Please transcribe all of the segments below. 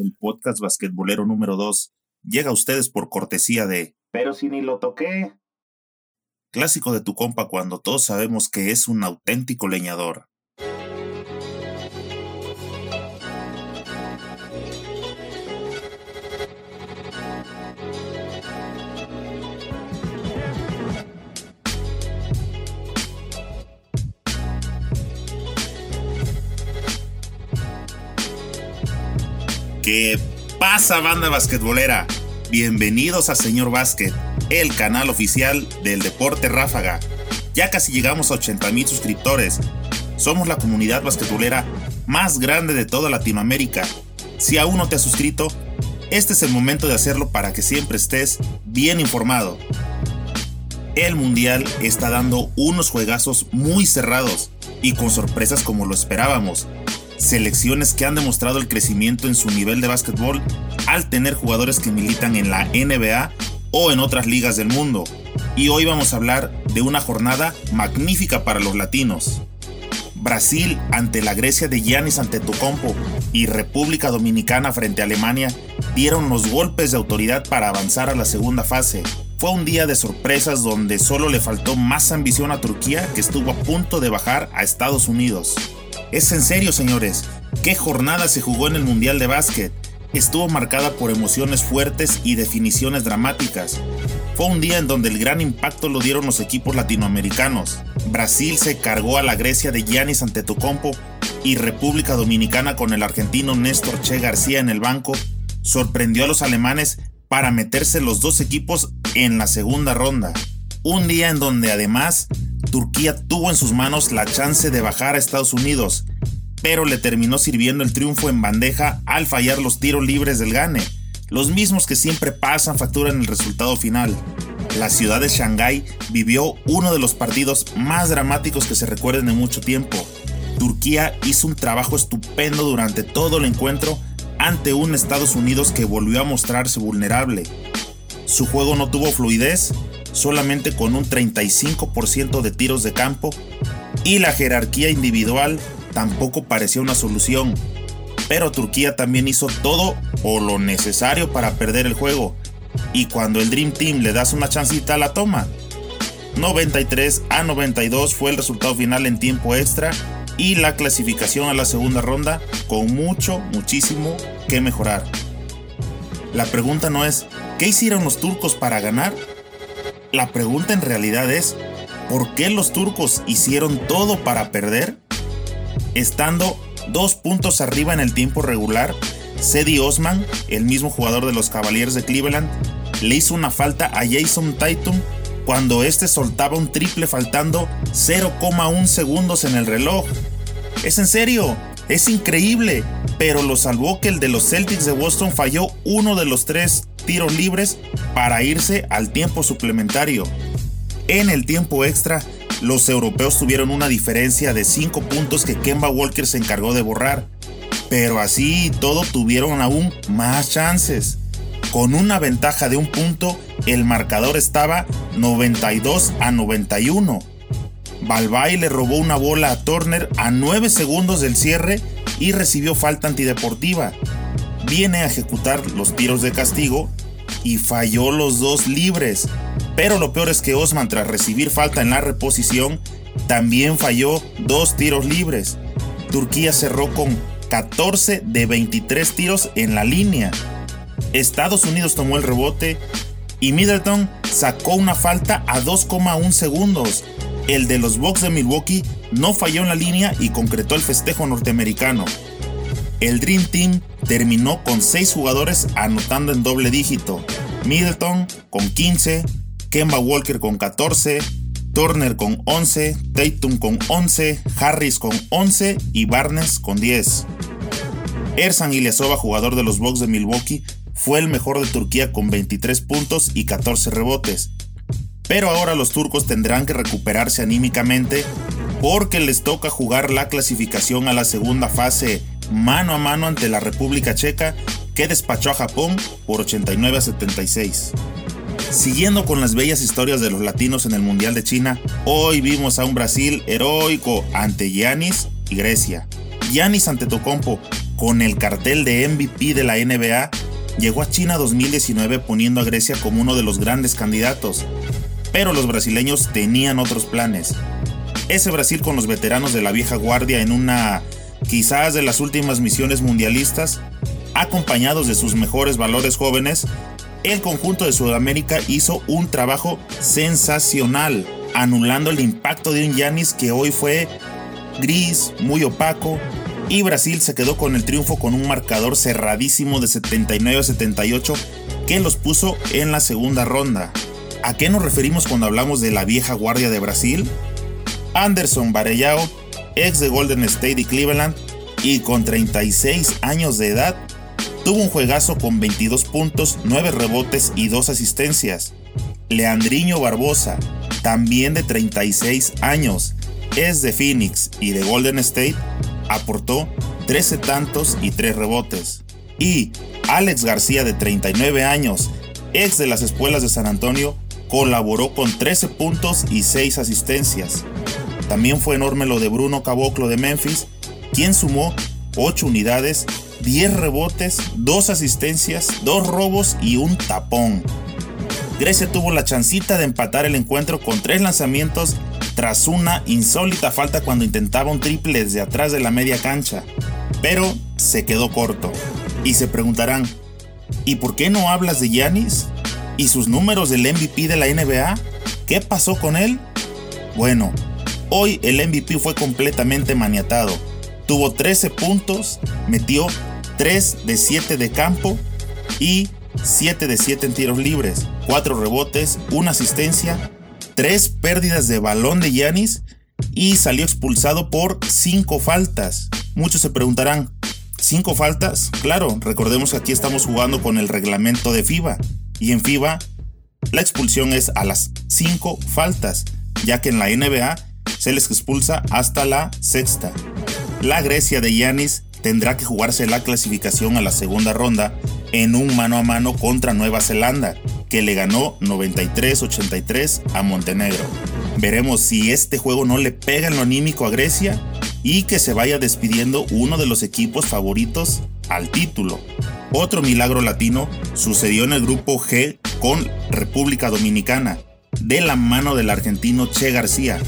El podcast basquetbolero número 2 llega a ustedes por cortesía de Pero si ni lo toqué. Clásico de tu compa cuando todos sabemos que es un auténtico leñador. ¿Qué pasa, banda basquetbolera? Bienvenidos a Señor Básquet, el canal oficial del deporte ráfaga. Ya casi llegamos a 80 mil suscriptores. Somos la comunidad basquetbolera más grande de toda Latinoamérica. Si aún no te has suscrito, este es el momento de hacerlo para que siempre estés bien informado. El Mundial está dando unos juegazos muy cerrados y con sorpresas como lo esperábamos selecciones que han demostrado el crecimiento en su nivel de básquetbol al tener jugadores que militan en la NBA o en otras ligas del mundo. Y hoy vamos a hablar de una jornada magnífica para los latinos. Brasil ante la Grecia de Giannis Antetokounmpo y República Dominicana frente a Alemania dieron los golpes de autoridad para avanzar a la segunda fase. Fue un día de sorpresas donde solo le faltó más ambición a Turquía que estuvo a punto de bajar a Estados Unidos. Es en serio, señores. ¿Qué jornada se jugó en el Mundial de Básquet? Estuvo marcada por emociones fuertes y definiciones dramáticas. Fue un día en donde el gran impacto lo dieron los equipos latinoamericanos. Brasil se cargó a la Grecia de Giannis Antetokounmpo y República Dominicana con el argentino Néstor Che García en el banco sorprendió a los alemanes para meterse los dos equipos en la segunda ronda. Un día en donde además Turquía tuvo en sus manos la chance de bajar a Estados Unidos, pero le terminó sirviendo el triunfo en bandeja al fallar los tiros libres del Gane, los mismos que siempre pasan factura en el resultado final. La ciudad de Shanghái vivió uno de los partidos más dramáticos que se recuerden en mucho tiempo. Turquía hizo un trabajo estupendo durante todo el encuentro ante un Estados Unidos que volvió a mostrarse vulnerable. Su juego no tuvo fluidez solamente con un 35% de tiros de campo y la jerarquía individual tampoco parecía una solución. Pero Turquía también hizo todo o lo necesario para perder el juego. Y cuando el Dream Team le das una chancita, la toma. 93 a 92 fue el resultado final en tiempo extra y la clasificación a la segunda ronda con mucho, muchísimo que mejorar. La pregunta no es, ¿qué hicieron los turcos para ganar? La pregunta en realidad es, ¿por qué los turcos hicieron todo para perder? Estando dos puntos arriba en el tiempo regular, Sedi Osman, el mismo jugador de los Cavaliers de Cleveland, le hizo una falta a Jason Tatum cuando este soltaba un triple faltando 0,1 segundos en el reloj. Es en serio, es increíble, pero lo salvó que el de los Celtics de Boston falló uno de los tres tiros libres para irse al tiempo suplementario. En el tiempo extra, los europeos tuvieron una diferencia de 5 puntos que Kemba Walker se encargó de borrar, pero así todo tuvieron aún más chances. Con una ventaja de un punto, el marcador estaba 92 a 91. Balbay le robó una bola a Turner a 9 segundos del cierre y recibió falta antideportiva viene a ejecutar los tiros de castigo y falló los dos libres. Pero lo peor es que Osman tras recibir falta en la reposición también falló dos tiros libres. Turquía cerró con 14 de 23 tiros en la línea. Estados Unidos tomó el rebote y Middleton sacó una falta a 2,1 segundos. El de los Bucks de Milwaukee no falló en la línea y concretó el festejo norteamericano. El Dream Team terminó con 6 jugadores anotando en doble dígito. Middleton con 15, Kemba Walker con 14, Turner con 11, Tatum con 11, Harris con 11 y Barnes con 10. Ersan Ilyasova, jugador de los Bucks de Milwaukee, fue el mejor de Turquía con 23 puntos y 14 rebotes. Pero ahora los turcos tendrán que recuperarse anímicamente porque les toca jugar la clasificación a la segunda fase mano a mano ante la República Checa que despachó a Japón por 89 a 76. Siguiendo con las bellas historias de los latinos en el Mundial de China, hoy vimos a un Brasil heroico ante Giannis y Grecia. Giannis Antetokounmpo con el cartel de MVP de la NBA, llegó a China 2019 poniendo a Grecia como uno de los grandes candidatos. Pero los brasileños tenían otros planes. Ese Brasil con los veteranos de la vieja guardia en una quizás de las últimas misiones mundialistas, acompañados de sus mejores valores jóvenes, el conjunto de Sudamérica hizo un trabajo sensacional, anulando el impacto de un Yanis que hoy fue gris, muy opaco, y Brasil se quedó con el triunfo con un marcador cerradísimo de 79 a 78 que los puso en la segunda ronda. ¿A qué nos referimos cuando hablamos de la vieja guardia de Brasil? Anderson Varellao, ex de Golden State y Cleveland, y con 36 años de edad, tuvo un juegazo con 22 puntos, 9 rebotes y 2 asistencias. Leandriño Barbosa, también de 36 años, es de Phoenix y de Golden State, aportó 13 tantos y 3 rebotes. Y Alex García, de 39 años, ex de las escuelas de San Antonio, colaboró con 13 puntos y 6 asistencias. También fue enorme lo de Bruno Caboclo de Memphis, quien sumó 8 unidades, 10 rebotes, 2 asistencias, 2 robos y un tapón. Grecia tuvo la chancita de empatar el encuentro con 3 lanzamientos tras una insólita falta cuando intentaba un triple desde atrás de la media cancha, pero se quedó corto. Y se preguntarán, ¿y por qué no hablas de Giannis? ¿Y sus números del MVP de la NBA? ¿Qué pasó con él? Bueno, hoy el MVP fue completamente maniatado. Tuvo 13 puntos, metió 3 de 7 de campo y 7 de 7 en tiros libres, 4 rebotes, una asistencia tres pérdidas de balón de Yanis y salió expulsado por cinco faltas. Muchos se preguntarán, ¿cinco faltas? Claro, recordemos que aquí estamos jugando con el reglamento de FIBA y en FIBA la expulsión es a las cinco faltas, ya que en la NBA se les expulsa hasta la sexta. La Grecia de Yanis tendrá que jugarse la clasificación a la segunda ronda en un mano a mano contra Nueva Zelanda, que le ganó 93-83 a Montenegro. Veremos si este juego no le pega en lo anímico a Grecia y que se vaya despidiendo uno de los equipos favoritos al título. Otro milagro latino sucedió en el grupo G con República Dominicana, de la mano del argentino Che García.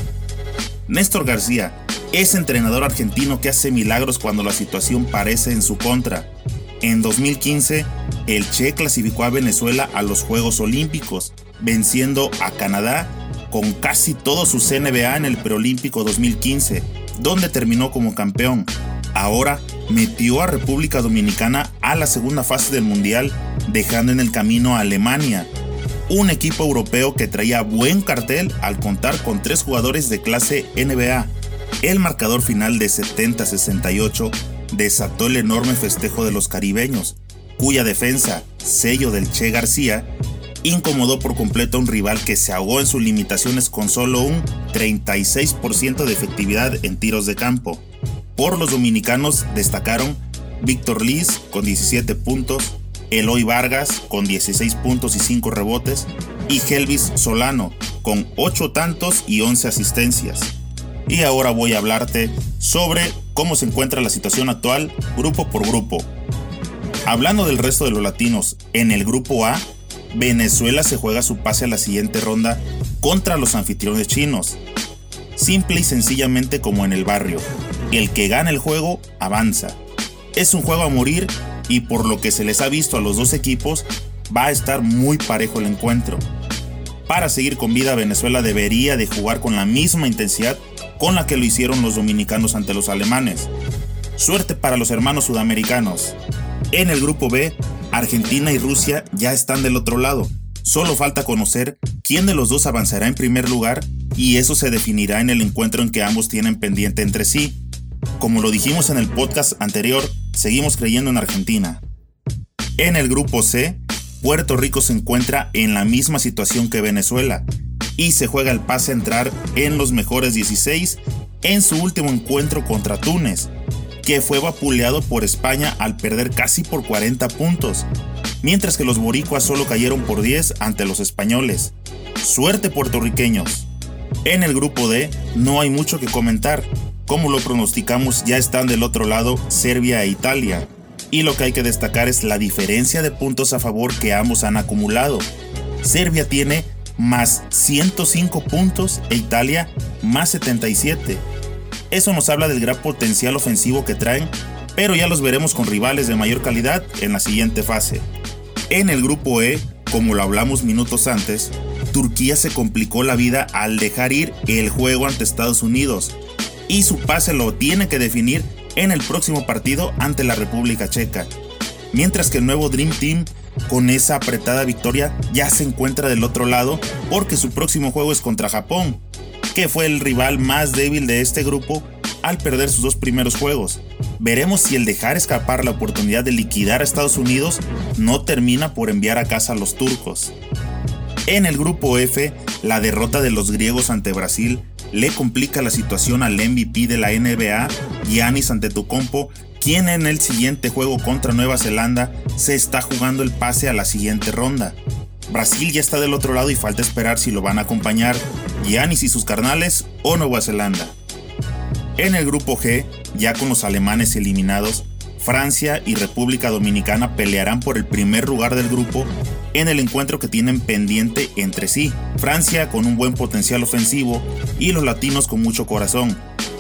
Néstor García es entrenador argentino que hace milagros cuando la situación parece en su contra. En 2015, el Che clasificó a Venezuela a los Juegos Olímpicos, venciendo a Canadá con casi todo su CNBA en el Preolímpico 2015, donde terminó como campeón. Ahora metió a República Dominicana a la segunda fase del Mundial, dejando en el camino a Alemania, un equipo europeo que traía buen cartel al contar con tres jugadores de clase NBA. El marcador final de 70-68 desató el enorme festejo de los caribeños, cuya defensa, sello del Che García, incomodó por completo a un rival que se ahogó en sus limitaciones con solo un 36% de efectividad en tiros de campo. Por los dominicanos destacaron Víctor Liz con 17 puntos, Eloy Vargas con 16 puntos y 5 rebotes y Helvis Solano con 8 tantos y 11 asistencias. Y ahora voy a hablarte sobre cómo se encuentra la situación actual grupo por grupo. Hablando del resto de los latinos, en el grupo A, Venezuela se juega su pase a la siguiente ronda contra los anfitriones chinos. Simple y sencillamente como en el barrio, el que gana el juego avanza. Es un juego a morir y por lo que se les ha visto a los dos equipos, va a estar muy parejo el encuentro. Para seguir con vida, Venezuela debería de jugar con la misma intensidad con la que lo hicieron los dominicanos ante los alemanes. Suerte para los hermanos sudamericanos. En el grupo B, Argentina y Rusia ya están del otro lado. Solo falta conocer quién de los dos avanzará en primer lugar y eso se definirá en el encuentro en que ambos tienen pendiente entre sí. Como lo dijimos en el podcast anterior, seguimos creyendo en Argentina. En el grupo C, Puerto Rico se encuentra en la misma situación que Venezuela, y se juega el pase a entrar en los mejores 16 en su último encuentro contra Túnez, que fue vapuleado por España al perder casi por 40 puntos, mientras que los boricuas solo cayeron por 10 ante los españoles. Suerte puertorriqueños. En el grupo D no hay mucho que comentar. Como lo pronosticamos, ya están del otro lado Serbia e Italia. y lo que hay que destacar es la diferencia de puntos a favor que ambos han acumulado. Serbia tiene más 105 puntos e Italia más 77. Eso nos habla del gran potencial ofensivo que traen, pero ya los veremos con rivales de mayor calidad en la siguiente fase. En el grupo E, como lo hablamos minutos antes, Turquía se complicó la vida al dejar ir el juego ante Estados Unidos y su pase lo tiene que definir en el próximo partido ante la República Checa. Mientras que el nuevo Dream Team con esa apretada victoria ya se encuentra del otro lado porque su próximo juego es contra Japón, que fue el rival más débil de este grupo al perder sus dos primeros juegos. Veremos si el dejar escapar la oportunidad de liquidar a Estados Unidos no termina por enviar a casa a los turcos. En el grupo F, la derrota de los griegos ante Brasil le complica la situación al MVP de la NBA, Giannis Antetokounmpo, quien en el siguiente juego contra Nueva Zelanda se está jugando el pase a la siguiente ronda. Brasil ya está del otro lado y falta esperar si lo van a acompañar Giannis y sus carnales o Nueva Zelanda. En el grupo G, ya con los alemanes eliminados, Francia y República Dominicana pelearán por el primer lugar del grupo en el encuentro que tienen pendiente entre sí. Francia con un buen potencial ofensivo y los latinos con mucho corazón.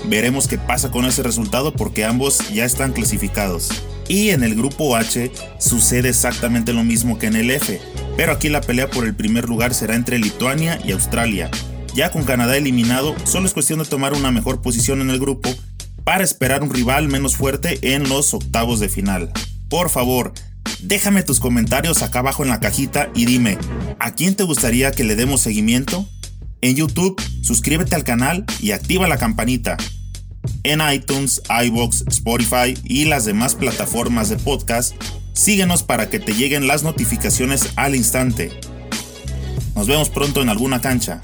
Veremos qué pasa con ese resultado porque ambos ya están clasificados. Y en el grupo H sucede exactamente lo mismo que en el F, pero aquí la pelea por el primer lugar será entre Lituania y Australia. Ya con Canadá eliminado, solo es cuestión de tomar una mejor posición en el grupo para esperar un rival menos fuerte en los octavos de final. Por favor, déjame tus comentarios acá abajo en la cajita y dime, ¿a quién te gustaría que le demos seguimiento? En YouTube, suscríbete al canal y activa la campanita. En iTunes, iBox, Spotify y las demás plataformas de podcast, síguenos para que te lleguen las notificaciones al instante. Nos vemos pronto en alguna cancha.